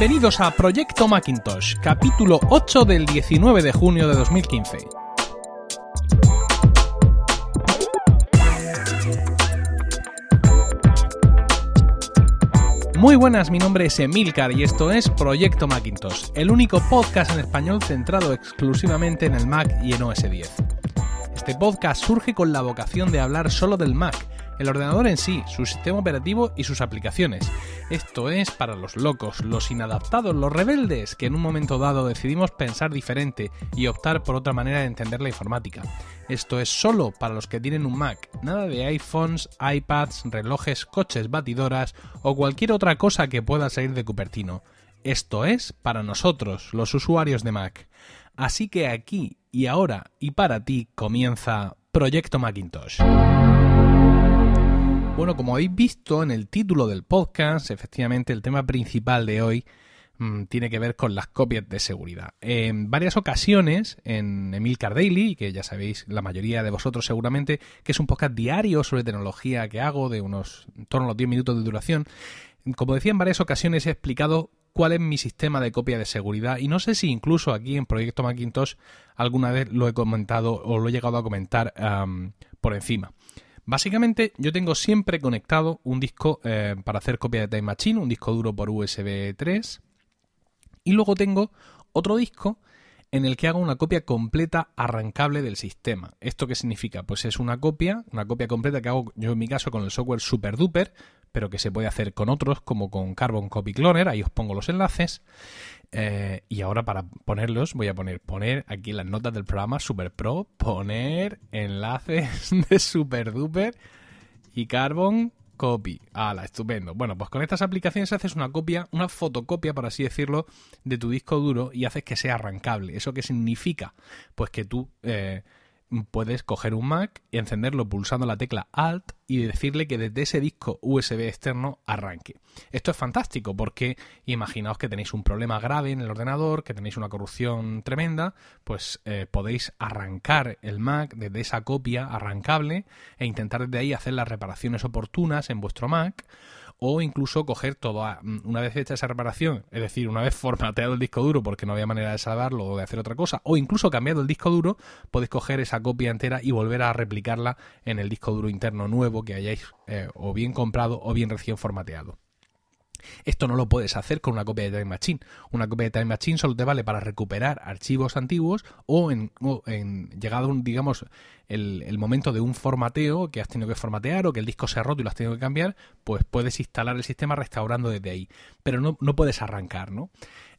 Bienvenidos a Proyecto Macintosh, capítulo 8 del 19 de junio de 2015. Muy buenas, mi nombre es Emilcar y esto es Proyecto Macintosh, el único podcast en español centrado exclusivamente en el Mac y en OS X. Este podcast surge con la vocación de hablar solo del Mac, el ordenador en sí, su sistema operativo y sus aplicaciones. Esto es para los locos, los inadaptados, los rebeldes, que en un momento dado decidimos pensar diferente y optar por otra manera de entender la informática. Esto es solo para los que tienen un Mac, nada de iPhones, iPads, relojes, coches, batidoras o cualquier otra cosa que pueda salir de Cupertino. Esto es para nosotros, los usuarios de Mac. Así que aquí y ahora y para ti comienza Proyecto Macintosh. Bueno, como habéis visto en el título del podcast, efectivamente el tema principal de hoy mm, tiene que ver con las copias de seguridad. En varias ocasiones, en Emil Daily, que ya sabéis la mayoría de vosotros seguramente, que es un podcast diario sobre tecnología que hago de unos en torno a los 10 minutos de duración, como decía en varias ocasiones he explicado cuál es mi sistema de copia de seguridad y no sé si incluso aquí en Proyecto Macintosh alguna vez lo he comentado o lo he llegado a comentar por encima. Básicamente yo tengo siempre conectado un disco eh, para hacer copia de Time Machine, un disco duro por USB 3 y luego tengo otro disco en el que hago una copia completa arrancable del sistema. ¿Esto qué significa? Pues es una copia, una copia completa que hago yo en mi caso con el software SuperDuper, pero que se puede hacer con otros como con Carbon Copy Cloner, ahí os pongo los enlaces. Eh, y ahora para ponerlos voy a poner, poner aquí las notas del programa Super Pro, poner enlaces de SuperDuper y Carbon Copy. ¡Hala! Estupendo. Bueno, pues con estas aplicaciones haces una copia, una fotocopia, por así decirlo, de tu disco duro y haces que sea arrancable. ¿Eso qué significa? Pues que tú eh, puedes coger un Mac y encenderlo pulsando la tecla Alt y decirle que desde ese disco USB externo arranque. Esto es fantástico porque imaginaos que tenéis un problema grave en el ordenador, que tenéis una corrupción tremenda, pues eh, podéis arrancar el Mac desde esa copia arrancable e intentar desde ahí hacer las reparaciones oportunas en vuestro Mac o incluso coger todo, mm, una vez hecha esa reparación, es decir, una vez formateado el disco duro porque no había manera de salvarlo o de hacer otra cosa, o incluso cambiado el disco duro, podéis coger esa copia entera y volver a replicarla en el disco duro interno nuevo que hayáis eh, o bien comprado o bien recién formateado. Esto no lo puedes hacer con una copia de Time Machine. Una copia de Time Machine solo te vale para recuperar archivos antiguos o en, llegado, digamos, el, momento de un formateo que has tenido que formatear o que el disco se ha roto y lo has tenido que cambiar, pues puedes instalar el sistema restaurando desde ahí. Pero no, no puedes arrancar, ¿no?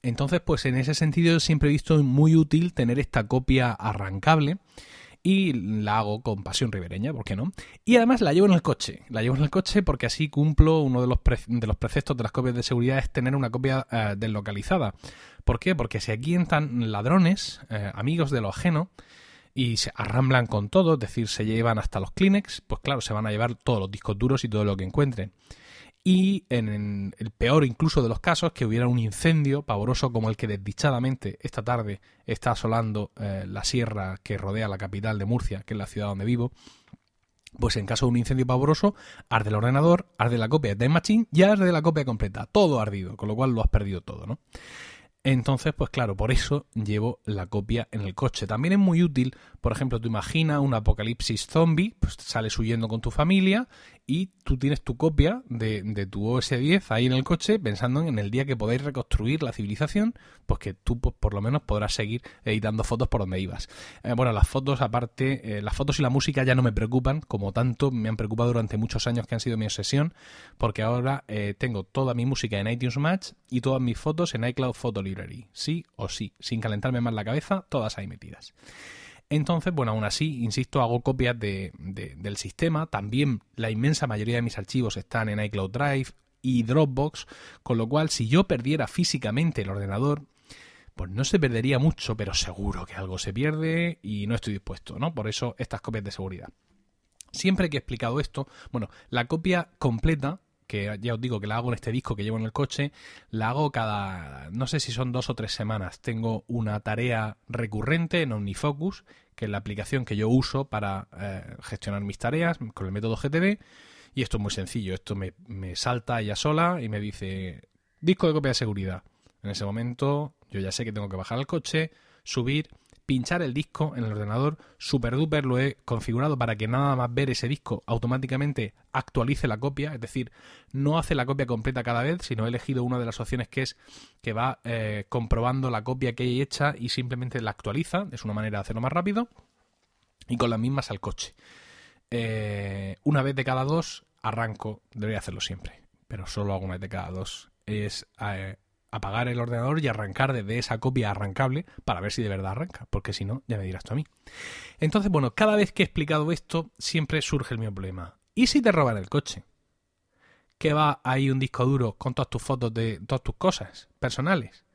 Entonces, pues en ese sentido siempre he visto muy útil tener esta copia arrancable y la hago con pasión ribereña, ¿por qué no? Y además la llevo en el coche, la llevo en el coche porque así cumplo uno de los, de los preceptos de las copias de seguridad es tener una copia eh, deslocalizada. ¿Por qué? Porque si aquí entran ladrones, eh, amigos de lo ajeno, y se arramblan con todo, es decir, se llevan hasta los Kleenex, pues claro, se van a llevar todos los discos duros y todo lo que encuentren y en el peor incluso de los casos que hubiera un incendio pavoroso como el que desdichadamente esta tarde está asolando eh, la sierra que rodea la capital de Murcia, que es la ciudad donde vivo, pues en caso de un incendio pavoroso, arde el ordenador, arde la copia de Time Machine y arde la copia completa, todo ardido, con lo cual lo has perdido todo, ¿no? Entonces, pues claro, por eso llevo la copia en el coche. También es muy útil, por ejemplo, tú imagina un apocalipsis zombie, pues sales huyendo con tu familia y tú tienes tu copia de, de, tu OS 10 ahí en el coche pensando en el día que podáis reconstruir la civilización, pues que tú pues, por lo menos podrás seguir editando fotos por donde ibas. Eh, bueno, las fotos aparte, eh, las fotos y la música ya no me preocupan, como tanto me han preocupado durante muchos años que han sido mi obsesión, porque ahora eh, tengo toda mi música en iTunes Match y todas mis fotos en iCloud Photo Library, sí o sí, sin calentarme más la cabeza, todas ahí metidas. Entonces, bueno, aún así, insisto, hago copias de, del sistema. También la inmensa mayoría de mis archivos están en iCloud Drive y Dropbox, con lo cual si yo perdiera físicamente el ordenador, pues no se perdería mucho, pero seguro que algo se pierde y no estoy dispuesto, ¿no? Por eso estas copias de seguridad. Siempre que he explicado esto, bueno, la copia completa que ya os digo que la hago en este disco que llevo en el coche, la hago cada, no sé si son dos o tres semanas. Tengo una tarea recurrente en OmniFocus, que es la aplicación que yo uso para eh, gestionar mis tareas con el método GTD. Y esto es muy sencillo, esto me, me salta ella sola y me dice, disco de copia de seguridad. En ese momento yo ya sé que tengo que bajar al coche, subir, pinchar el disco en el ordenador, super duper lo he configurado para que nada más ver ese disco automáticamente actualice la copia, es decir, no hace la copia completa cada vez, sino he elegido una de las opciones que es que va eh, comprobando la copia que hay hecha y simplemente la actualiza, es una manera de hacerlo más rápido, y con las mismas al coche. Eh, una vez de cada dos arranco, debería hacerlo siempre, pero solo hago una vez de cada dos. Es eh, apagar el ordenador y arrancar desde esa copia arrancable para ver si de verdad arranca, porque si no, ya me dirás tú a mí. Entonces, bueno, cada vez que he explicado esto, siempre surge el mismo problema. ¿Y si te roban el coche? ¿Que va ahí un disco duro con todas tus fotos de todas tus cosas personales?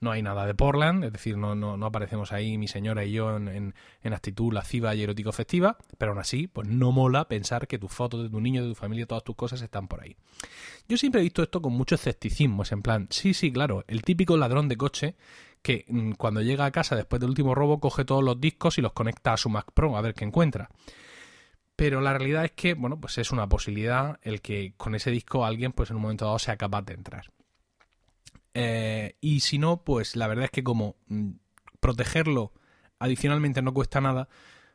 No hay nada de Portland, es decir, no, no, no aparecemos ahí mi señora y yo en, en, actitud lasciva y erótico festiva, pero aún así, pues no mola pensar que tus fotos de tu niño, de tu familia, todas tus cosas están por ahí. Yo siempre he visto esto con mucho escepticismo, es en plan, sí, sí, claro, el típico ladrón de coche que mm, cuando llega a casa después del último robo coge todos los discos y los conecta a su Mac Pro a ver qué encuentra. Pero la realidad es que, bueno, pues es una posibilidad el que con ese disco alguien, pues en un momento dado sea capaz de entrar. Eh, y si no, pues la verdad es que como mm, protegerlo adicionalmente no cuesta nada,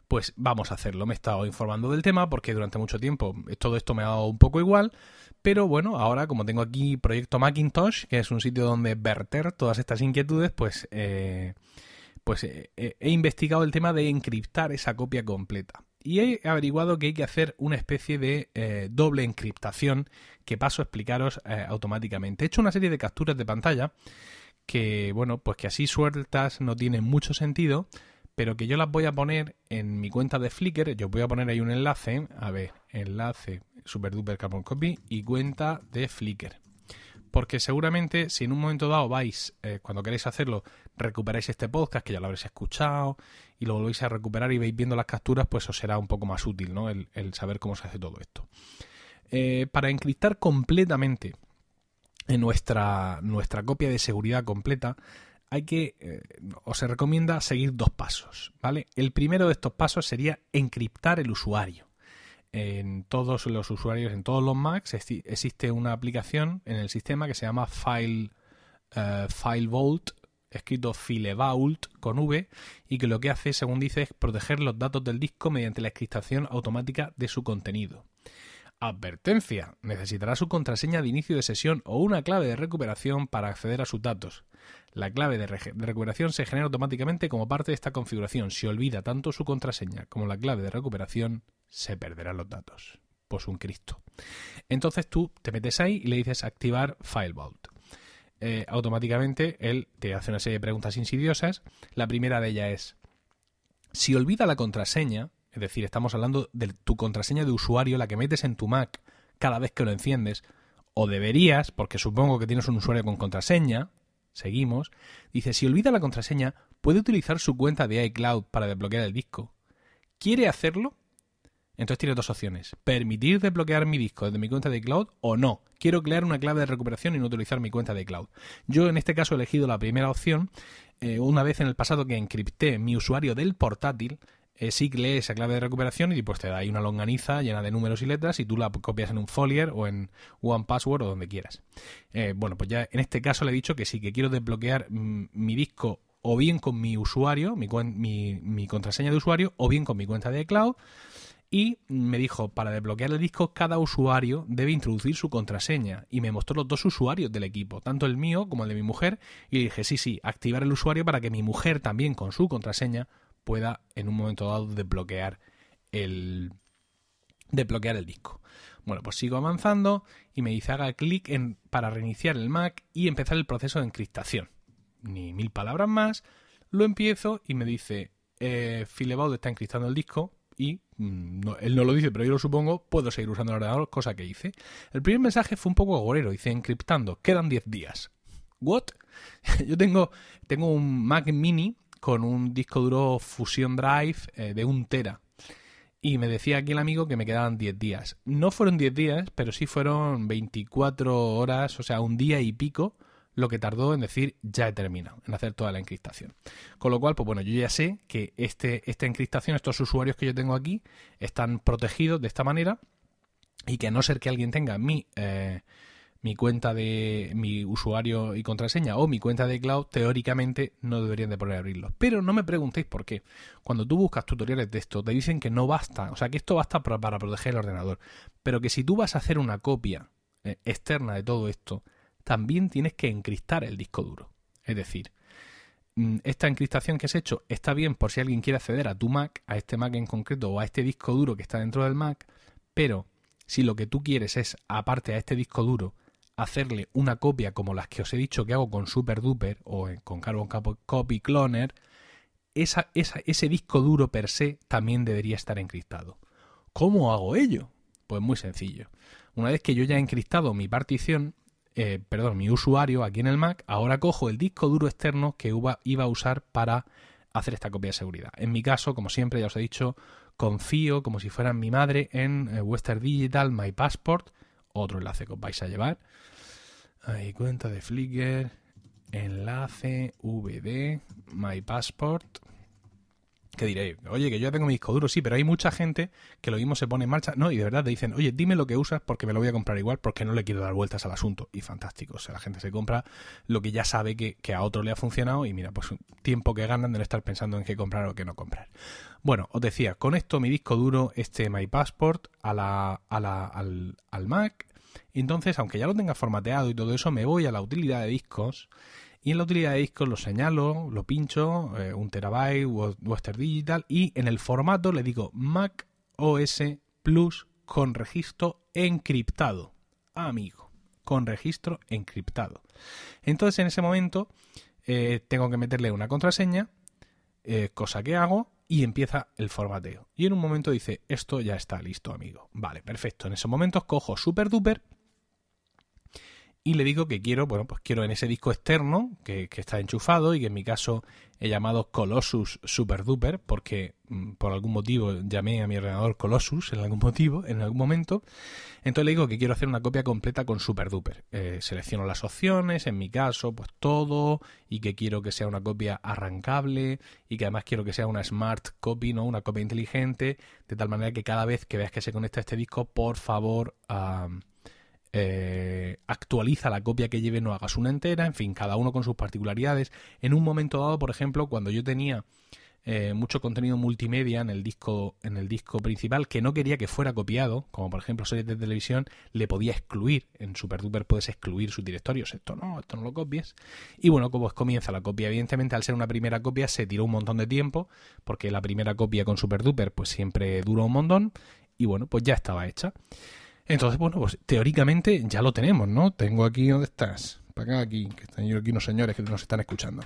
pues vamos a hacerlo. Me he estado informando del tema porque durante mucho tiempo todo esto me ha dado un poco igual. Pero bueno, ahora como tengo aquí Proyecto Macintosh, que es un sitio donde verter todas estas inquietudes, pues, eh, pues eh, he investigado el tema de encriptar esa copia completa y he averiguado que hay que hacer una especie de eh, doble encriptación que paso a explicaros eh, automáticamente. He hecho una serie de capturas de pantalla que, bueno, pues que así sueltas no tienen mucho sentido, pero que yo las voy a poner en mi cuenta de Flickr. Yo voy a poner ahí un enlace, a ver, enlace superduper carbon copy y cuenta de Flickr porque seguramente si en un momento dado vais, eh, cuando queréis hacerlo, recuperáis este podcast, que ya lo habréis escuchado, y lo volvéis a recuperar y veis viendo las capturas, pues os será un poco más útil, ¿no? El, saber cómo se hace todo esto. Eh, para encriptar completamente en nuestra, nuestra copia de seguridad completa, hay que, eh, os se recomienda seguir dos pasos, ¿vale? El primero de estos pasos sería encriptar el usuario en todos los usuarios, en todos los Macs, existe una aplicación en el sistema que se llama File, uh, File Vault, escrito Filevault con V, y que lo que hace, según dice, es proteger los datos del disco mediante la encriptación automática de su contenido. Advertencia. Necesitará su contraseña de inicio de sesión o una clave de recuperación para acceder a sus datos. La clave de, de, recuperación se genera automáticamente como parte de esta configuración. Si olvida tanto su contraseña como la clave de recuperación, se perderán los datos. Pues un Cristo. Entonces tú te metes ahí y le dices activar File Vault. Eh, automáticamente él te hace una serie de preguntas insidiosas. La primera de ellas es, si olvida la contraseña, es decir, estamos hablando de tu contraseña de usuario, la que metes en tu Mac cada vez que lo enciendes, o deberías, porque supongo que tienes un usuario con contraseña, seguimos, dice, si olvida la contraseña, puede utilizar su cuenta de iCloud para desbloquear el disco. ¿Quiere hacerlo? Entonces tiene dos opciones. Permitir desbloquear mi disco desde mi cuenta de cloud o no. Quiero crear una clave de recuperación y no utilizar mi cuenta de cloud. Yo en este caso he elegido la primera opción. Eh, una vez en el pasado que encripté mi usuario del portátil, eh, sí lee esa clave de recuperación y pues te da ahí una longaniza llena de números y letras y tú la copias en un folier o en One Password o donde quieras. Eh, bueno, pues ya en este caso le he dicho que sí, que quiero desbloquear mi disco o bien con mi usuario, mi contraseña de usuario, o bien con mi cuenta de cloud y me dijo, para desbloquear el disco cada usuario debe introducir su contraseña y me mostró los dos usuarios del equipo, tanto el mío como el de mi mujer y le dije, sí, sí, activar el usuario para que mi mujer también con su contraseña pueda en un momento dado desbloquear el desbloquear el disco. Bueno, pues sigo avanzando y me dice haga clic en para reiniciar el Mac y empezar el proceso de encriptación. Ni mil palabras más, lo empiezo y me dice eh, Filebaud está encriptando el disco, y mm, él no lo dice, pero yo lo supongo, puedo seguir usando el ordenador, cosa que hice. El primer mensaje fue un poco agorero, dice encriptando, quedan 10 días. ¿What? yo tengo, tengo un Mac mini con un disco duro Fusion Drive eh, de un tera. Y me decía aquí el amigo que me quedaban 10 días. No fueron 10 días, pero sí fueron 24 horas, o sea, un día y pico lo que tardó en decir ya he terminado, en hacer toda la encriptación. Con lo cual, pues bueno, yo ya sé que este, esta encriptación, estos usuarios que yo tengo aquí, están protegidos de esta manera y que a no ser que alguien tenga mi, eh, mi cuenta de mi usuario y contraseña o mi cuenta de cloud, teóricamente no deberían de poder abrirlos. Pero no me preguntéis por qué. Cuando tú buscas tutoriales de esto, te dicen que no basta, o sea, que esto basta para, proteger el ordenador, pero que si tú vas a hacer una copia eh, externa de todo esto, también tienes que encriptar el disco duro. Es decir, mm, esta encriptación que has hecho está bien por si alguien quiere acceder a tu Mac, a este Mac en concreto o a este disco duro que está dentro del Mac, pero si lo que tú quieres es, aparte a este disco duro, hacerle una copia como las que os he dicho que hago con SuperDuper o con Carbon Copy Cloner, ese disco duro per se también debería estar encriptado. ¿Cómo hago ello? Pues muy sencillo. Una vez que yo ya he encriptado mi partición, eh, perdón, mi usuario aquí en el Mac, ahora cojo el disco duro externo que iba a usar para hacer esta copia de seguridad. En mi caso, como siempre, ya os he dicho, confío como si fueran mi madre en eh, Western Digital My Passport, otro enlace que os vais a llevar. Ahí cuenta de Flickr, enlace VD, My Passport. Que diréis, oye, que yo ya tengo mi disco duro, sí, pero hay mucha gente que lo mismo se pone en marcha. No, y de verdad te dicen, oye, dime lo que usas porque me lo voy a comprar igual porque no le quiero dar vueltas al asunto. Y fantástico, o sea, la gente se compra lo que ya sabe que, que a otro le ha funcionado y mira, pues tiempo que ganan de no estar pensando en qué comprar o qué no comprar. Bueno, os decía, conecto mi disco duro, este My Passport, a la, a la, al, al Mac. Entonces, aunque ya lo tenga formateado y todo eso, me voy a la utilidad de discos y en la utilidad de discos lo señalo, lo pincho, eh, un terabyte, Western Digital, y en el formato le digo Mac OS Plus con registro encriptado. Amigo, con registro encriptado. Entonces en ese momento eh, tengo que meterle una contraseña, eh, cosa que hago, y empieza el formateo. Y en un momento dice, esto ya está listo, amigo. Vale, perfecto. En ese momento cojo super duper y le digo que quiero, bueno, pues quiero en ese disco externo que, está enchufado y que en mi caso he llamado Colossus Super Duper porque mm, por algún motivo llamé a mi ordenador Colossus en algún motivo, en algún momento. Entonces le digo que quiero hacer una copia completa con Super Duper. Eh, selecciono las opciones, en mi caso, pues todo y que quiero que sea una copia arrancable y que además quiero que sea una smart copy, no una copia inteligente, de tal manera que cada vez que veas que se conecta este disco, por favor... Eh, actualiza la copia que lleve, no hagas una entera, en fin, cada uno con sus particularidades. En un momento dado, por ejemplo, cuando yo tenía eh, mucho contenido multimedia en el disco en el disco principal que no quería que fuera copiado, como por ejemplo series de televisión, le podía excluir. En SuperDuper puedes excluir sus directorios. Esto no, esto no lo copies. Y bueno, como comienza la copia. Evidentemente, al ser una primera copia, se tiró un montón de tiempo, porque la primera copia con SuperDuper pues siempre duró un montón. Y bueno, pues ya estaba hecha. Entonces, bueno, pues teóricamente ya lo tenemos, ¿no? Tengo aquí, ¿dónde estás? Para acá, aquí, que están aquí unos señores que nos están escuchando.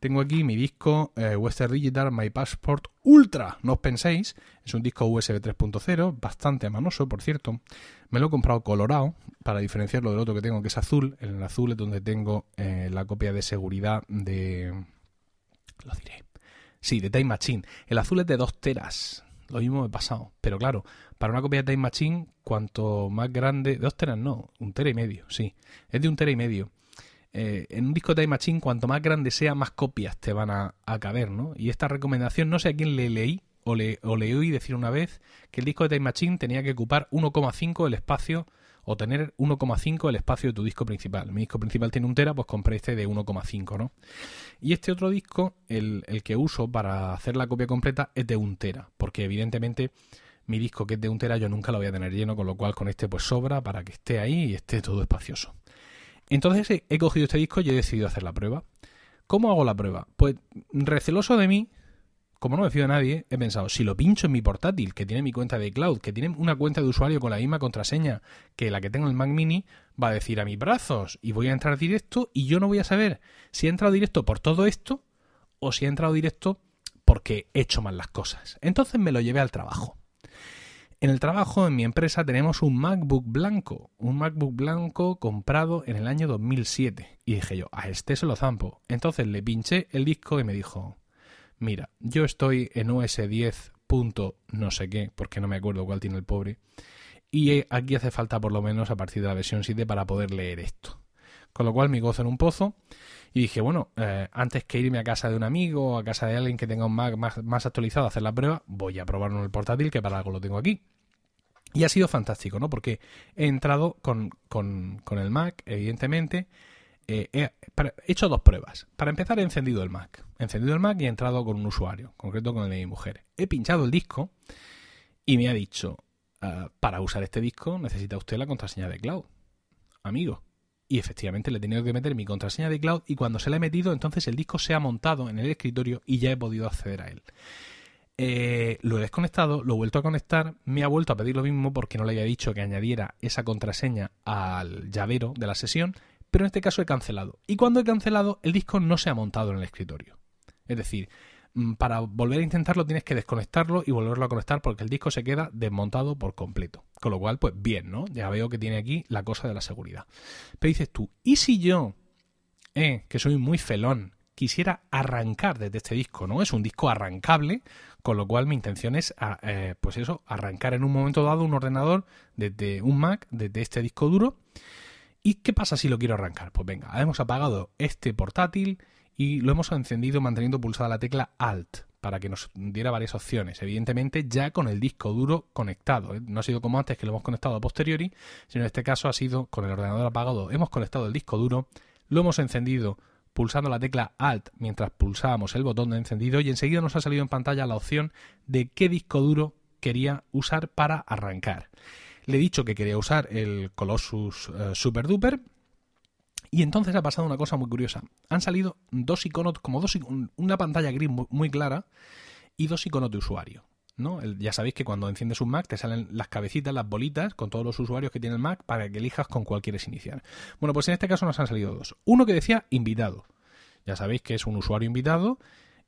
Tengo aquí mi disco eh, Western Digital My Passport Ultra, no os penséis, es un disco USB 3.0, bastante manoso, por cierto. Me lo he comprado colorado para diferenciarlo del otro que tengo, que es azul. El azul es donde tengo eh, la copia de seguridad de... Lo diré. Sí, de Time Machine. El azul es de 2 teras. Lo mismo me he pasado. Pero claro, para una copia de Time Machine, cuanto más grande, dos teras no, un tera y medio, sí, es de un tera y medio. Eh, en un disco de Time Machine, cuanto más grande sea, más copias te van a, caber, ¿no? Y esta recomendación, no sé a quién le leí o le, o le oí decir una vez que el disco de Time Machine tenía que ocupar 1,5 el espacio o tener 1,5 el espacio de tu disco principal. Mi disco principal tiene un tera, pues compré este de 1,5, ¿no? Y este otro disco, el, el que uso para hacer la copia completa, es de un tera, porque evidentemente mi disco que es de un tera yo nunca lo voy a tener lleno, con lo cual con este pues sobra para que esté ahí y esté todo espacioso. Entonces he cogido este disco y he decidido hacer la prueba. ¿Cómo hago la prueba? Pues receloso de mí, como no me fío de nadie, he pensado, si lo pincho en mi portátil, que tiene mi cuenta de cloud, que tiene una cuenta de usuario con la misma contraseña que la que tengo en el Mac Mini, va a decir a mis brazos y voy a entrar directo y yo no voy a saber si he entrado directo por todo esto o si he entrado directo porque he hecho mal las cosas. Entonces me lo llevé al trabajo. En el trabajo, en mi empresa, tenemos un MacBook blanco, un MacBook blanco comprado en el año 2007. Y dije yo, a este se lo zampo. Entonces le pinché el disco y me dijo, mira, yo estoy en OS 10. no sé qué, porque no me acuerdo cuál tiene el pobre. Y aquí hace falta por lo menos a partir de la versión 7 para poder leer esto. Con lo cual me gozo en un pozo y dije, bueno, eh, antes que irme a casa de un amigo o a casa de alguien que tenga un Mac más, actualizado a hacer la prueba, voy a probarlo en el portátil, que para algo lo tengo aquí. Y ha sido fantástico, ¿no? Porque he entrado con, con, con el Mac, evidentemente, eh, he, hecho dos pruebas. Para empezar, he encendido el Mac. He encendido el Mac y he entrado con un usuario, concreto con el de mi mujer. He pinchado el disco y me ha dicho, ah, para usar este disco necesita usted la contraseña de cloud. Amigo. Y efectivamente le he tenido que meter mi contraseña de cloud y cuando se la he metido, entonces el disco se ha montado en el escritorio y ya he podido acceder a él. Eh, lo he desconectado, lo he vuelto a conectar, me ha vuelto a pedir lo mismo porque no le había dicho que añadiera esa contraseña al llavero de la sesión pero en este caso he cancelado. Y cuando he cancelado, el disco no se ha montado en el escritorio. Es decir, mm, para volver a intentarlo tienes que desconectarlo y volverlo a conectar porque el disco se queda desmontado por completo. Con lo cual, pues bien, ¿no? Ya veo que tiene aquí la cosa de la seguridad. Pero dices tú, ¿y si yo, eh, que soy muy felón, quisiera arrancar desde este disco, ¿no? Es un disco arrancable, con lo cual mi intención es, eh, pues eso, arrancar en un momento dado un ordenador desde un Mac, desde este disco duro, ¿Y qué pasa si lo quiero arrancar? Pues venga, hemos apagado este portátil y lo hemos encendido manteniendo pulsada la tecla Alt para que nos diera varias opciones. Evidentemente ya con el disco duro conectado. ¿eh? No ha sido como antes que lo hemos conectado a posteriori, sino en este caso ha sido con el ordenador apagado. Hemos conectado el disco duro, lo hemos encendido pulsando la tecla Alt mientras pulsábamos el botón de encendido y enseguida nos ha salido en pantalla la opción de qué disco duro quería usar para arrancar. Le he dicho que quería usar el Colossus eh, Super Duper. Y entonces ha pasado una cosa muy curiosa. Han salido dos iconos, como dos una pantalla gris muy, clara y dos iconos de usuario. ¿no? ya sabéis que cuando enciendes un Mac te salen las cabecitas, las bolitas con todos los usuarios que tiene el Mac para que elijas con cuál quieres iniciar. Bueno, pues en este caso nos han salido dos. Uno que decía invitado. Ya sabéis que es un usuario invitado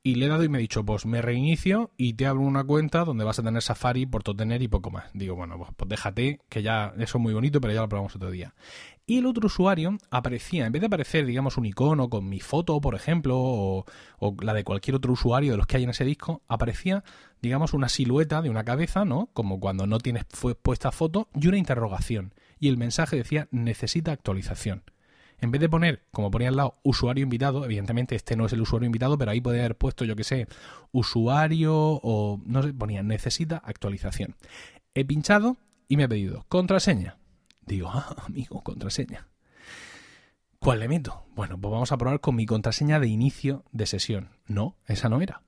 y le he dado y me ha dicho, pues me reinicio y te abro una cuenta donde vas a tener Safari, por tener y poco más. Digo, bueno, pues, pues, déjate, que ya eso es muy bonito, pero ya lo probamos otro día. Y el otro usuario aparecía, en vez de aparecer, digamos, un icono con mi foto, por ejemplo, o, la de cualquier otro usuario de los que hay en ese disco, aparecía, digamos, una silueta de una cabeza, ¿no? Como cuando no tienes puesta foto, y una interrogación. Y el mensaje decía, necesita actualización. En vez de poner, como ponía al lado, usuario invitado, evidentemente este no es el usuario invitado, pero ahí podría haber puesto, yo que sé, usuario o no sé, ponía necesita actualización. He pinchado y me ha pedido contraseña. Digo, ah, amigo, contraseña. ¿Cuál le meto? Bueno, pues vamos a probar con mi contraseña de inicio de sesión. No, esa no era.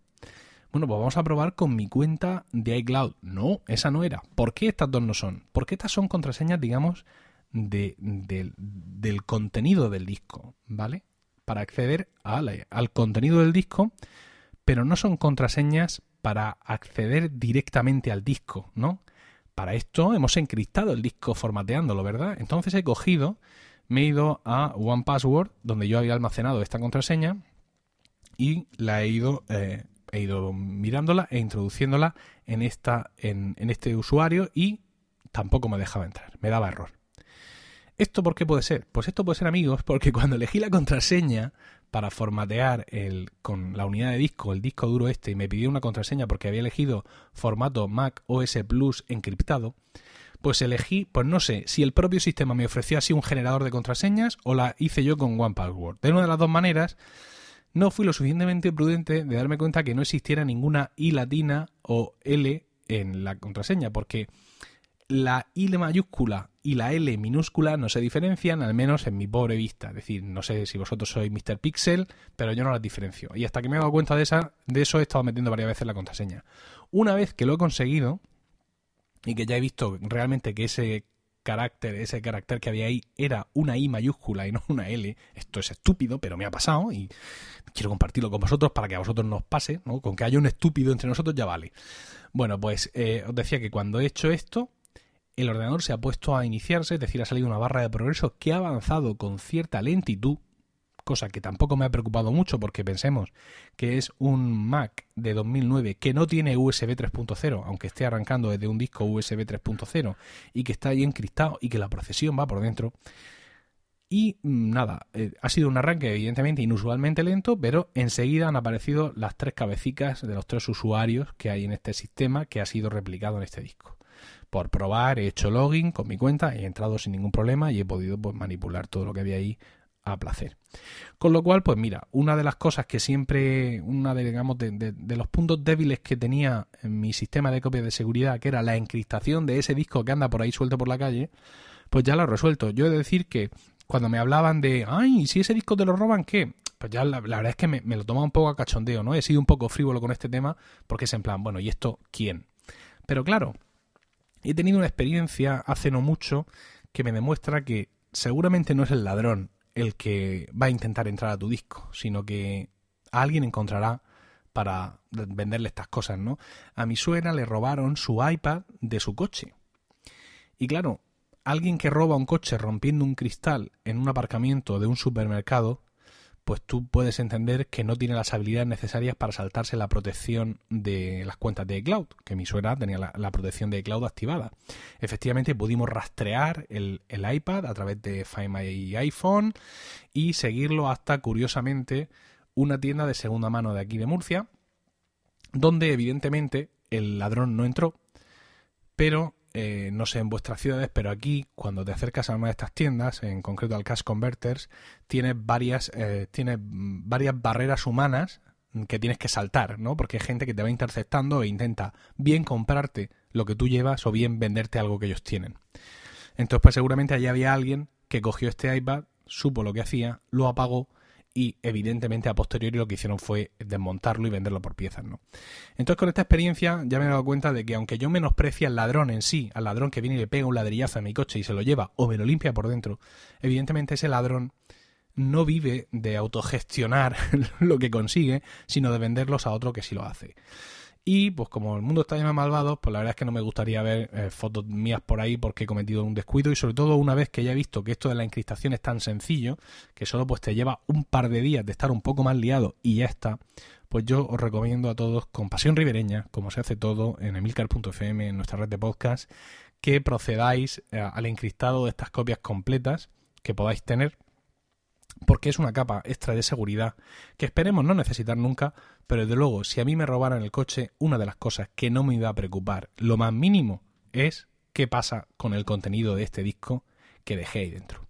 Bueno, pues vamos a probar con mi cuenta de iCloud. No, esa no era. ¿Por qué estas dos no son? Porque estas son contraseñas, digamos, de, del contenido del disco, ¿vale? Para acceder al contenido del disco, pero no son contraseñas para acceder directamente al disco, ¿no? Para esto hemos encriptado el disco formateándolo, ¿verdad? Entonces he cogido, me he ido a OnePassword, donde yo había almacenado esta contraseña, y la he ido, eh, mirándola e introduciéndola en, esta, en este usuario y tampoco me dejaba entrar, me daba error. ¿Esto por qué puede ser? Pues esto puede ser, amigos, porque cuando elegí la contraseña para formatear el, con la unidad de disco, el disco duro este, y me pidió una contraseña porque había elegido formato Mac OS Plus encriptado, pues elegí, pues no sé, si el propio sistema me ofreció así un generador de contraseñas o la hice yo con OnePassword. De una de las dos maneras, no fui lo suficientemente prudente de darme cuenta que no existiera ninguna I latina o L en la contraseña, porque la I mayúscula y la L minúscula no se diferencian, al menos en mi pobre vista. Es decir, no sé si vosotros sois Mr. Pixel, pero yo no las diferencio. Y hasta que me he dado cuenta de, esa, de eso he estado metiendo varias veces la contraseña. Una vez que lo he conseguido y que ya he visto realmente que ese carácter, ese carácter que había ahí era una I mayúscula y no una L. Esto es estúpido, pero me ha pasado y quiero compartirlo con vosotros para que a vosotros nos pase, ¿no? Con que haya un estúpido entre nosotros ya vale. Bueno, pues eh, os decía que cuando he hecho esto, el ordenador se ha puesto a iniciarse, es decir, ha salido una barra de progreso que ha avanzado con cierta lentitud, cosa que tampoco me ha preocupado mucho porque pensemos que es un Mac de 2009 que no tiene USB 3.0, aunque esté arrancando desde un disco USB 3.0 y que está ahí encriptado y que la procesión va por dentro. Y mm, nada, eh, ha sido un arranque evidentemente inusualmente lento, pero enseguida han aparecido las tres cabecicas de los tres usuarios que hay en este sistema que ha sido replicado en este disco por probar, he hecho login con mi cuenta, he entrado sin ningún problema y he podido pues, manipular todo lo que había ahí a placer. Con lo cual, pues mira, una de las cosas que siempre, una de, digamos, de, los puntos débiles que tenía en mi sistema de copias de seguridad, que era la encriptación de ese disco que anda por ahí suelto por la calle, pues ya lo he resuelto. Yo he de decir que cuando me hablaban de, ay, si ese disco te lo roban, ¿qué? Pues ya la, verdad es que me, me, lo tomaba un poco a cachondeo, ¿no? He sido un poco frívolo con este tema porque es en plan, bueno, ¿y esto quién? Pero claro, he tenido una experiencia hace no mucho que me demuestra que seguramente no es el ladrón el que va a intentar entrar a tu disco, sino que alguien encontrará para venderle estas cosas, ¿no? A mi suegra le robaron su iPad de su coche. Y claro, alguien que roba un coche rompiendo un cristal en un aparcamiento de un supermercado pues tú puedes entender que no tiene las habilidades necesarias para saltarse la protección de las cuentas de iCloud, que mi suegra tenía la, protección de iCloud activada. Efectivamente, pudimos rastrear el, iPad a través de Find My iPhone y seguirlo hasta, curiosamente, una tienda de segunda mano de aquí de Murcia, donde evidentemente el ladrón no entró, pero eh, no sé en vuestras ciudades, pero aquí cuando te acercas a una de estas tiendas, en concreto al Cash Converters, tienes varias, eh, varias barreras humanas que tienes que saltar, ¿no? Porque hay gente que te va interceptando e intenta bien comprarte lo que tú llevas o bien venderte algo que ellos tienen. Entonces, pues seguramente allí había alguien que cogió este iPad, supo lo que hacía, lo apagó y evidentemente a posteriori lo que hicieron fue desmontarlo y venderlo por piezas, ¿no? Entonces con esta experiencia ya me he dado cuenta de que aunque yo menosprecie al ladrón en sí, al ladrón que viene y le pega un ladrillazo a mi coche y se lo lleva o me lo limpia por dentro, evidentemente ese ladrón no vive de autogestionar lo que consigue, sino de venderlos a otro que sí lo hace. Y pues como el mundo está lleno de malvados, pues la verdad es que no me gustaría ver eh, fotos mías por ahí porque he cometido un descuido. Y sobre todo una vez que ya he visto que esto de la encriptación es tan sencillo, que solo pues te lleva un par de días de estar un poco más liado y ya está, pues yo os recomiendo a todos con pasión ribereña, como se hace todo en emilcar.fm, en nuestra red de podcast, que procedáis eh, al encriptado de estas copias completas que podáis tener porque es una capa extra de seguridad que esperemos no necesitar nunca, pero desde luego, si a mí me robaran el coche, una de las cosas que no me iba a preocupar, lo más mínimo, es qué pasa con el contenido de este disco que dejé ahí dentro.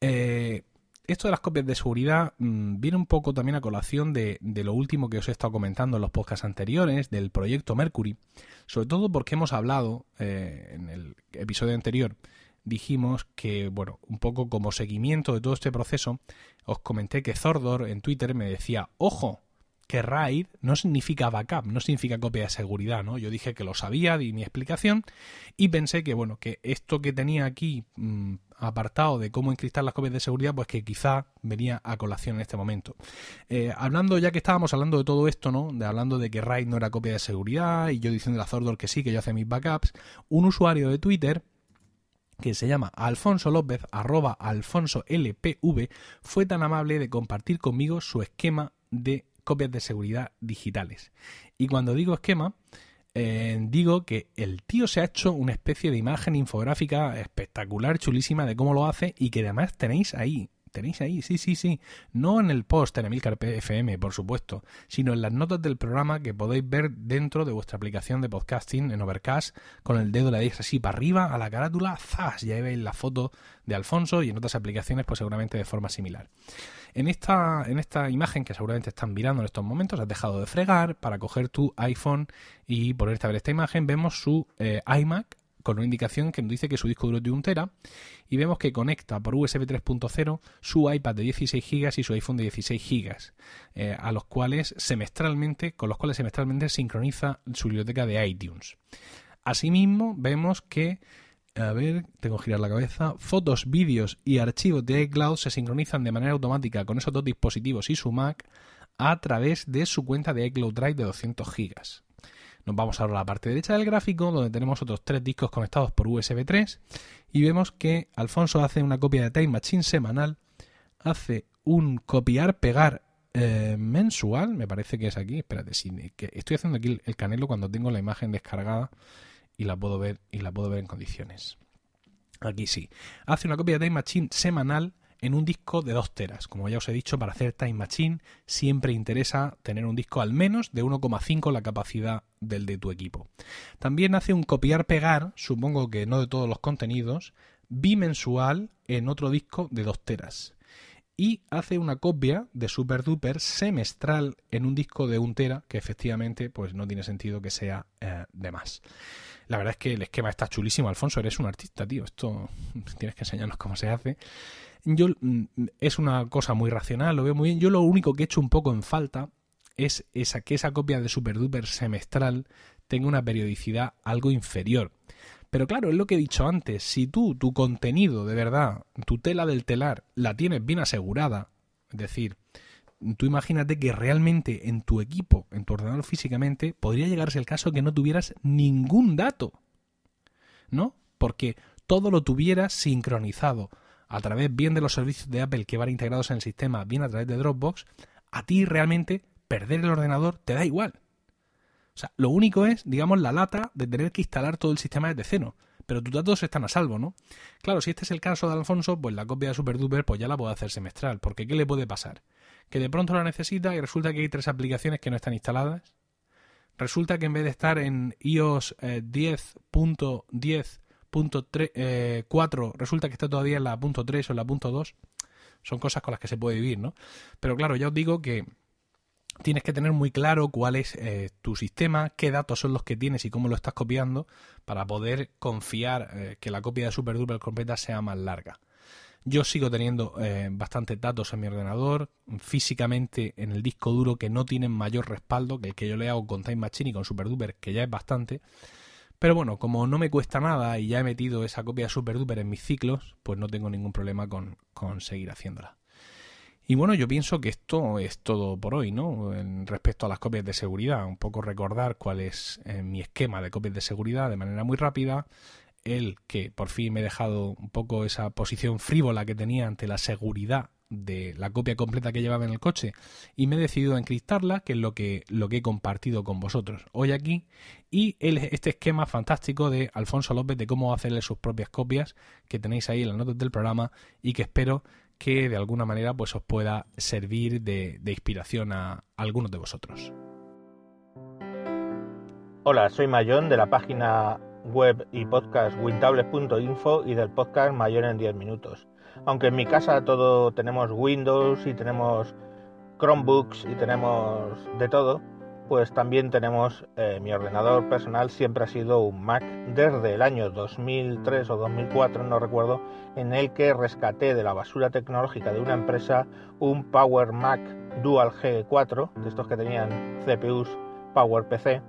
Eh, esto de las copias de seguridad mm, viene un poco también a colación de, lo último que os he estado comentando en los podcasts anteriores, del proyecto Mercury, sobre todo porque hemos hablado eh, en el episodio anterior dijimos que, bueno, un poco como seguimiento de todo este proceso, os comenté que Zordor en Twitter me decía, ojo, que RAID no significa backup, no significa copia de seguridad, ¿no? Yo dije que lo sabía, di mi explicación y pensé que, bueno, que esto que tenía aquí mm, apartado de cómo encriptar las copias de seguridad, pues que quizá venía a colación en este momento. Eh, hablando, ya que estábamos hablando de todo esto, ¿no? De hablando de que RAID no era copia de seguridad y yo diciendo a Zordor que sí, que yo hace mis backups, un usuario de Twitter que se llama Alfonso López, arroba Alfonso LPV, fue tan amable de compartir conmigo su esquema de copias de seguridad digitales. Y cuando digo esquema, eh, digo que el tío se ha hecho una especie de imagen infográfica espectacular, chulísima de cómo lo hace y que además tenéis ahí tenéis ahí, sí, sí, sí. No en el post en Emilcar FM, por supuesto, sino en las notas del programa que podéis ver dentro de vuestra aplicación de podcasting en Overcast. Con el dedo le dais así para arriba a la carátula, ¡zas! Ya veis la foto de Alfonso y en otras aplicaciones, pues seguramente de forma similar. En esta, en esta imagen que seguramente están mirando en estos momentos, has dejado de fregar para coger tu iPhone y ponerte a ver esta imagen. Vemos su eh, iMac con una indicación que nos dice que su disco duro es de 1 tera y vemos que conecta por USB 3.0 su iPad de 16 GB y su iPhone de 16 GB, eh, a los cuales semestralmente, con los cuales semestralmente sincroniza su biblioteca de iTunes. Asimismo, vemos que a ver, tengo que girar la cabeza. Fotos, vídeos y archivos de iCloud se sincronizan de manera automática con esos dos dispositivos y su Mac a través de su cuenta de iCloud Drive de 200 GB. Nos vamos ahora a la parte derecha del gráfico, donde tenemos otros tres discos conectados por USB 3, y vemos que Alfonso hace una copia de Time Machine semanal, hace un copiar-pegar eh, mensual, me parece que es aquí, espérate, sí, que estoy haciendo aquí el canelo cuando tengo la imagen descargada y la puedo ver y la puedo ver en condiciones. Aquí sí. Hace una copia de Time Machine semanal en un disco de 2 teras. Como ya os he dicho, para hacer Time Machine siempre interesa tener un disco al menos de 1,5 la capacidad del de tu equipo. También hace un copiar-pegar, supongo que no de todos los contenidos, bimensual en otro disco de 2 teras. y hace una copia de Super Duper semestral en un disco de un tera que efectivamente pues no tiene sentido que sea eh, de más. La verdad es que el esquema está chulísimo, Alfonso, eres un artista, tío, esto tienes que enseñarnos cómo se hace. Yo mm, es una cosa muy racional, lo veo muy bien. Yo lo único que he hecho un poco en falta es esa que esa copia de Super Duper semestral tenga una periodicidad algo inferior. Pero claro, es lo que he dicho antes, si tú, tu contenido de verdad, tu tela del telar, la tienes bien asegurada, es decir, tú imagínate que realmente en tu equipo, en tu ordenador físicamente, podría llegarse el caso que no tuvieras ningún dato, ¿no? Porque todo lo tuvieras sincronizado a través bien de los servicios de Apple que van integrados en el sistema, bien a través de Dropbox, a ti realmente perder el ordenador te da igual. O sea, lo único es, digamos, la lata de tener que instalar todo el sistema desde cero. Pero tus datos están a salvo, ¿no? Claro, si este es el caso de Alfonso, pues la copia de SuperDuper pues ya la puede hacer semestral. Porque ¿qué le puede pasar? Que de pronto la necesita y resulta que hay tres aplicaciones que no están instaladas. Resulta que en vez de estar en iOS 10.10.4, eh, eh, resulta que está todavía en la .3 o en la .2. Son cosas con las que se puede vivir, ¿no? Pero claro, ya os digo que tienes que tener muy claro cuál es eh, tu sistema, qué datos son los que tienes y cómo lo estás copiando para poder confiar eh, que la copia de SuperDuper completa sea más larga. Yo sigo teniendo eh, bastantes datos en mi ordenador, físicamente en el disco duro que no tienen mayor respaldo que el que yo le hago con Time Machine y con SuperDuper, que ya es bastante. Pero bueno, como no me cuesta nada y ya he metido esa copia de SuperDuper en mis ciclos, pues no tengo ningún problema con seguir haciéndola. Y bueno, yo pienso que esto es todo por hoy, ¿no? En respecto a las copias de seguridad, un poco recordar cuál es eh, mi esquema de copias de seguridad de manera muy rápida, el que por fin me he dejado un poco esa posición frívola que tenía ante la seguridad de la copia completa que llevaba en el coche y me he decidido a encriptarla, que es lo que, lo que he compartido con vosotros hoy aquí, y este esquema fantástico de Alfonso López de cómo hacerle sus propias copias que tenéis ahí en las notas del programa y que espero que de alguna manera pues os pueda servir de, inspiración a, algunos de vosotros. Hola, soy Mayón de la página web y podcast wintables.info y del podcast Mayor en 10 minutos. Aunque en mi casa todo tenemos Windows y tenemos Chromebooks y tenemos de todo, pues también tenemos eh, mi ordenador personal siempre ha sido un Mac desde el año 2003 o 2004 no recuerdo en el que rescaté de la basura tecnológica de una empresa un Power Mac Dual G4 de estos que tenían CPUs Power PC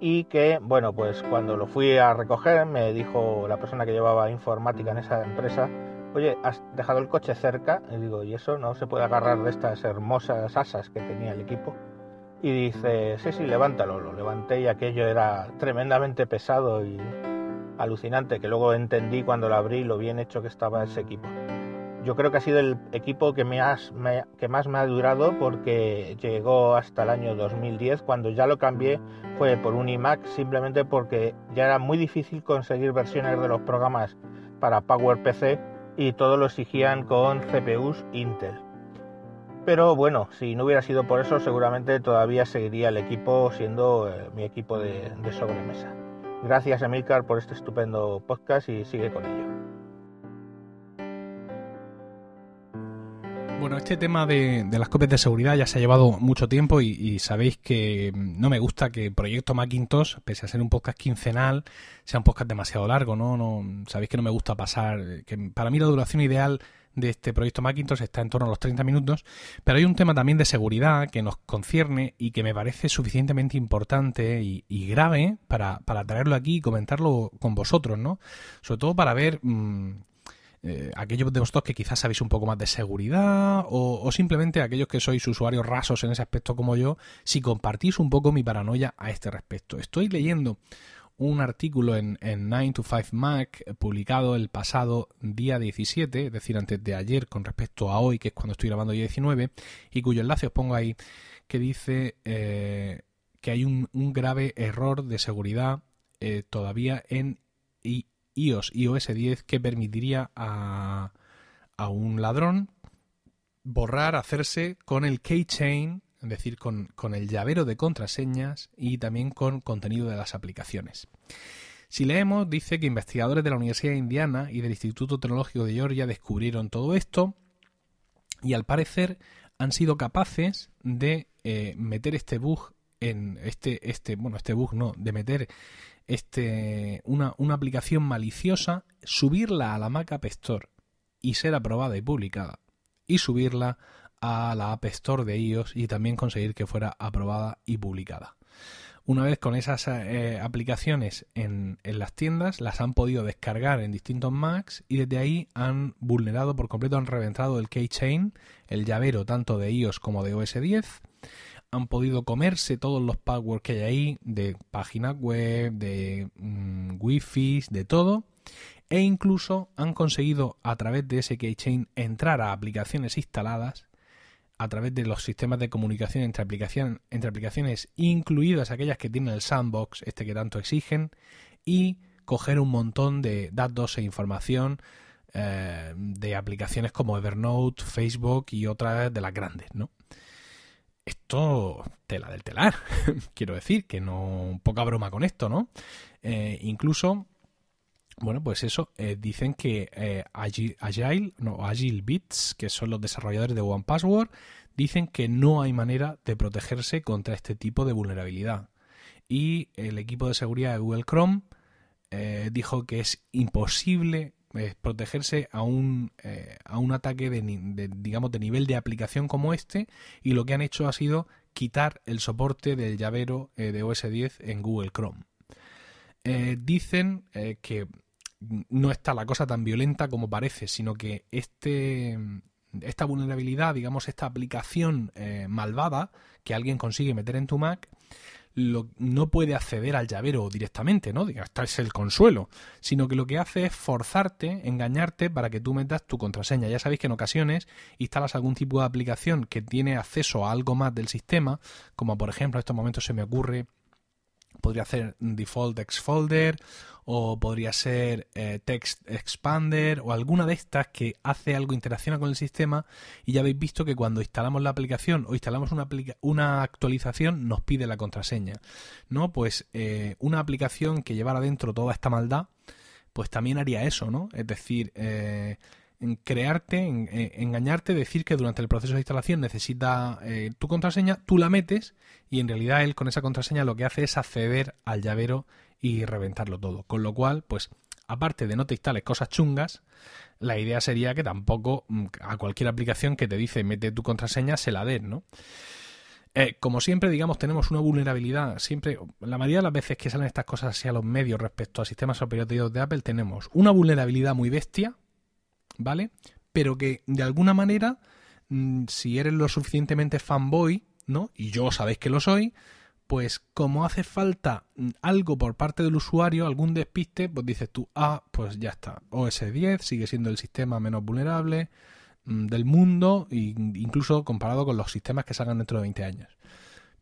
y que bueno pues cuando lo fui a recoger me dijo la persona que llevaba informática en esa empresa oye has dejado el coche cerca y digo y eso no se puede agarrar de estas hermosas asas que tenía el equipo y dice, sí, sí, levántalo. Lo levanté y aquello era tremendamente pesado y alucinante, que luego entendí cuando lo abrí lo bien hecho que estaba ese equipo. Yo creo que ha sido el equipo que, más me ha durado porque llegó hasta el año 2010. Cuando ya lo cambié fue por un iMac simplemente porque ya era muy difícil conseguir versiones de los programas para PowerPC y todo lo exigían con CPUs Intel. Pero bueno, si no hubiera sido por eso, seguramente todavía seguiría el equipo siendo eh, mi equipo de, sobremesa. Gracias Emilcar por este estupendo podcast y sigue con ello. Bueno, este tema de, las copias de seguridad ya se ha llevado mucho tiempo y, sabéis que no me gusta que Proyecto Macintosh, pese a ser un podcast quincenal, sea un podcast demasiado largo, ¿no? no sabéis que no me gusta pasar, que para mí la duración ideal de este proyecto Macintosh está en torno a los 30 minutos, pero hay un tema también de seguridad que nos concierne y que me parece suficientemente importante y, grave para, traerlo aquí y comentarlo con vosotros, ¿no? Sobre todo para ver... Mm, eh, aquellos de vosotros que quizás sabéis un poco más de seguridad o, simplemente aquellos que sois usuarios rasos en ese aspecto como yo, si compartís un poco mi paranoia a este respecto. Estoy leyendo un artículo en, 9 to 5 Mac publicado el pasado día 17, es decir, antes de ayer con respecto a hoy, que es cuando estoy grabando día 19, y cuyo enlace os pongo ahí, que dice eh, que hay un, grave error de seguridad eh, todavía en iOS, iOS 10 que permitiría a, a un ladrón borrar, hacerse con el keychain es decir, con, el llavero de contraseñas y también con contenido de las aplicaciones. Si leemos, dice que investigadores de la Universidad de Indiana y del Instituto Tecnológico de Georgia descubrieron todo esto Y al parecer han sido capaces de eh, meter este bug en este, este, bueno, este bug no, de meter este, una, aplicación maliciosa, subirla a la Mac App Store y ser aprobada y publicada. Y subirla a la App Store de iOS y también conseguir que fuera aprobada y publicada. Una vez con esas eh, aplicaciones en, en, las tiendas, las han podido descargar en distintos Macs y desde ahí han vulnerado por completo, han reventado el keychain, el llavero tanto de iOS como de OS 10. Han podido comerse todos los passwords que hay ahí, de páginas web, de mm, wifi, de todo. E incluso han conseguido a través de ese keychain entrar a aplicaciones instaladas a través de los sistemas de comunicación entre, entre aplicaciones, incluidas aquellas que tienen el sandbox, este que tanto exigen, y coger un montón de datos e información eh, de aplicaciones como Evernote, Facebook y otras de las grandes, ¿no? Esto, tela del telar, quiero decir, que no, poca broma con esto, ¿no? Eh, incluso bueno, pues eso, eh, dicen que eh, Agile, no, Agile Bits, que son los desarrolladores de One Password, dicen que no hay manera de protegerse contra este tipo de vulnerabilidad. Y el equipo de seguridad de Google Chrome dijo que es imposible protegerse a un, a un ataque de, digamos, de nivel de aplicación como este y lo que han hecho ha sido quitar el soporte del llavero de OS 10 en Google Chrome. dicen que no está la cosa tan violenta como parece, sino que este, esta vulnerabilidad, digamos, esta aplicación eh, malvada que alguien consigue meter en tu Mac, no puede acceder al llavero directamente, ¿no? Hasta es el consuelo, sino que lo que hace es forzarte, engañarte para que tú metas tu contraseña. Ya sabéis que en ocasiones instalas algún tipo de aplicación que tiene acceso a algo más del sistema, como por ejemplo en estos momentos se me ocurre podría ser Default Text Folder o podría ser eh, Text Expander o alguna de estas que hace algo, interacciona con el sistema y ya habéis visto que cuando instalamos la aplicación o instalamos una, una actualización nos pide la contraseña. ¿No? Pues eh, una aplicación que llevara dentro toda esta maldad pues también haría eso, ¿no? Es decir, eh, crearte, en, engañarte, decir que durante el proceso de instalación necesita eh, tu contraseña, tú la metes y en realidad él con esa contraseña lo que hace es acceder al llavero y reventarlo todo. Con lo cual, pues aparte de no te instales cosas chungas, la idea sería que tampoco mm, a cualquier aplicación que te dice mete tu contraseña se la den, ¿no? Eh, como siempre, digamos, tenemos una vulnerabilidad. Siempre, la mayoría de las veces que salen estas cosas hacia los medios respecto a sistemas operativos de Apple, tenemos una vulnerabilidad muy bestia, ¿vale? Pero que de alguna manera, mm, si eres lo suficientemente fanboy, ¿no? Y yo sabéis que lo soy, pues como hace falta mm, algo por parte del usuario, algún despiste, pues dices tú, ah, pues ya está, OS 10 sigue siendo el sistema menos vulnerable mm, del mundo, incluso comparado con los sistemas que salgan dentro de 20 años.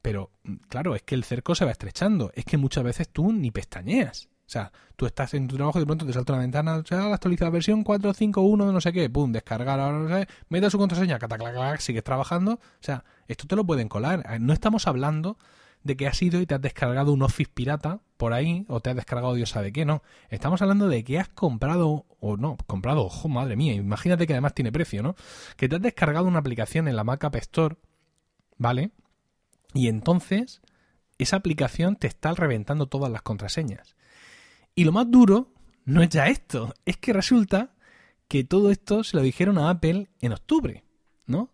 Pero, claro, es que el cerco se va estrechando, es que muchas veces tú ni pestañeas. O sea, tú estás en tu trabajo y de pronto te salta una ventana, o sea, la actualizada versión 451 de no sé qué, pum, descargar, ahora no su contraseña, cataclac, sigues trabajando. O sea, esto te lo pueden colar. Eh, no estamos hablando de que has ido y te has descargado un Office pirata por ahí, o te has descargado Dios sabe qué, no. Estamos hablando de que has comprado, o no, comprado, ojo, madre mía, imagínate que además tiene precio, ¿no? Que te has descargado una aplicación en la Mac App Store, ¿vale? Y entonces, esa aplicación te está reventando todas las contraseñas. Y lo más duro no es ya esto, es que resulta que todo esto se lo dijeron a Apple en octubre, ¿no?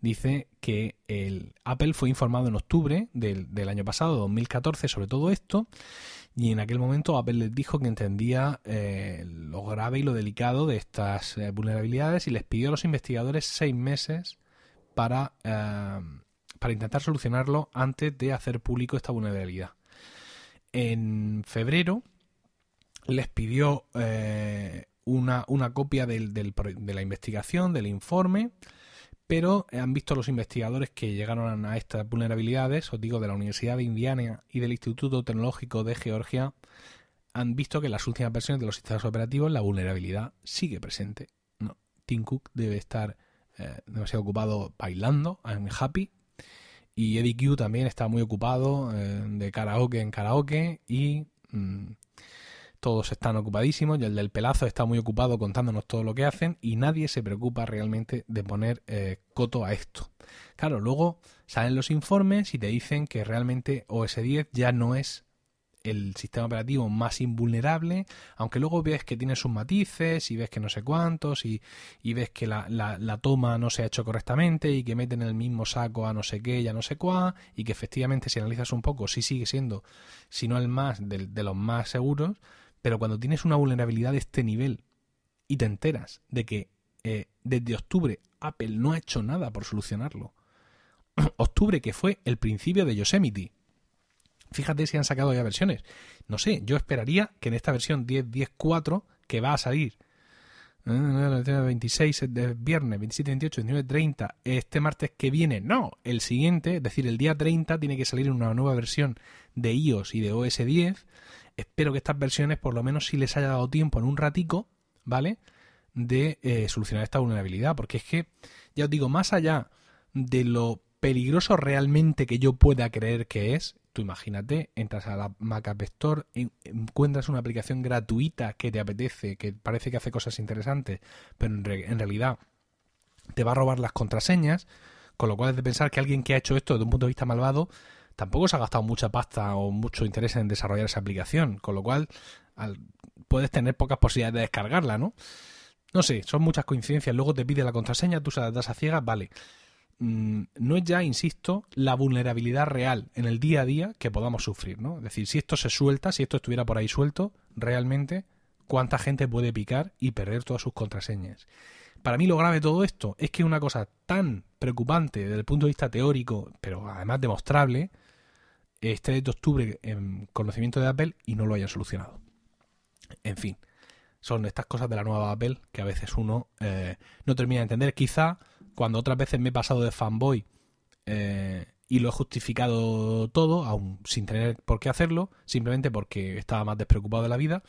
Dice que el Apple fue informado en octubre del, año pasado, 2014, sobre todo esto, y en aquel momento Apple les dijo que entendía eh, lo grave y lo delicado de estas eh, vulnerabilidades y les pidió a los investigadores seis meses para, eh, para intentar solucionarlo antes de hacer público esta vulnerabilidad. En febrero, les pidió eh, una, copia del, de la investigación, del informe, pero han visto los investigadores que llegaron a estas vulnerabilidades, os digo, de la Universidad de Indiana y del Instituto Tecnológico de Georgia, han visto que en las últimas versiones de los sistemas operativos la vulnerabilidad sigue presente. No, Tim Cook debe estar eh, demasiado ocupado bailando en Happy y Eddie Q también está muy ocupado eh, de karaoke en karaoke y... Mm, todos están ocupadísimos y el del pelazo está muy ocupado contándonos todo lo que hacen y nadie se preocupa realmente de poner eh, coto a esto. Claro, luego salen los informes y te dicen que realmente OS 10 ya no es el sistema operativo más invulnerable, aunque luego ves que tiene sus matices y ves que no sé cuántos y, ves que la, la, toma no se ha hecho correctamente y que meten en el mismo saco a no sé qué y a no sé cuá y que efectivamente si analizas un poco sí sigue siendo, si no el más, de, los más seguros, pero cuando tienes una vulnerabilidad de este nivel y te enteras de que eh, desde octubre Apple no ha hecho nada por solucionarlo, octubre que fue el principio de Yosemite, Fíjate si han sacado ya versiones. No sé, yo esperaría que en esta versión 10.10.4 que va a salir 26 eh, de viernes, 27, 28, 29, 30, este martes que viene, no, el siguiente, es decir, el día 30 tiene que salir una nueva versión de iOS y de OS 10. Espero que estas versiones por lo menos si les haya dado tiempo en un ratico, ¿vale? De eh, solucionar esta vulnerabilidad, porque es que, ya os digo, más allá de lo peligroso realmente que yo pueda creer que es, imagínate, entras a la Mac Store, encuentras una aplicación gratuita que te apetece, que parece que hace cosas interesantes, pero en, realidad te va a robar las contraseñas, con lo cual es de pensar que alguien que ha hecho esto desde un punto de vista malvado tampoco se ha gastado mucha pasta o mucho interés en desarrollar esa aplicación, con lo cual puedes tener pocas posibilidades de descargarla, ¿no? No sé, son muchas coincidencias. Luego te pide la contraseña, tú se la das a ciegas, vale. Mm, no es ya, insisto, la vulnerabilidad real en el día a día que podamos sufrir, ¿no? Es decir, si esto se suelta, si esto estuviera por ahí suelto, realmente, ¿cuánta gente puede picar y perder todas sus contraseñas? Para mí lo grave de todo esto es que una cosa tan preocupante desde el punto de vista teórico, pero además demostrable, esté de octubre en conocimiento de Apple y no lo hayan solucionado. En fin, son estas cosas de la nueva Apple que a veces uno eh, no termina de entender. Quizá cuando otras veces me he pasado de fanboy eh, y lo he justificado todo, aún sin tener por qué hacerlo, simplemente porque estaba más despreocupado de la vida.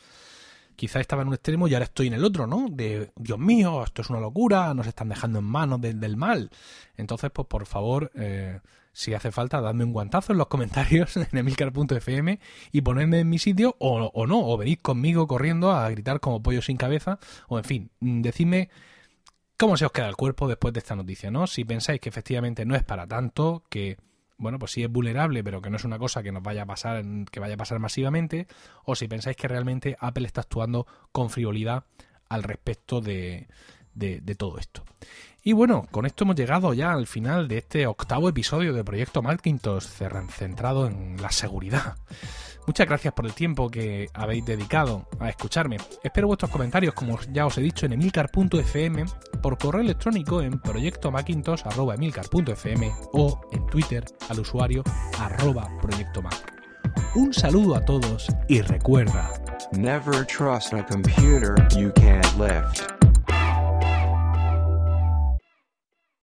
Quizá estaba en un extremo y ahora estoy en el otro, ¿no? De, Dios mío, esto es una locura, nos están dejando en manos del mal. Entonces, pues por favor, eh, si hace falta, dadme un guantazo en los comentarios en emilcar.fm y ponedme en mi sitio o, no, o venid conmigo corriendo a gritar como pollo sin cabeza, o en fin, decidme cómo se os queda el cuerpo después de esta noticia, ¿no? Si pensáis que efectivamente no es para tanto, que bueno, pues sí es vulnerable, pero que no es una cosa que nos vaya a pasar, que vaya a pasar masivamente, o si pensáis que realmente Apple está actuando con frivolidad al respecto de, de, todo esto. Y bueno, con esto hemos llegado ya al final de este octavo episodio de Proyecto Macintosh, centrado en la seguridad. Muchas gracias por el tiempo que habéis dedicado a escucharme. Espero vuestros comentarios, como ya os he dicho, en emilcar.fm, por correo electrónico en proyectomacintosh.emilcar.fm o en Twitter al usuario arroba proyectomac. Un saludo a todos y recuerda... Never trust a computer you can't lift.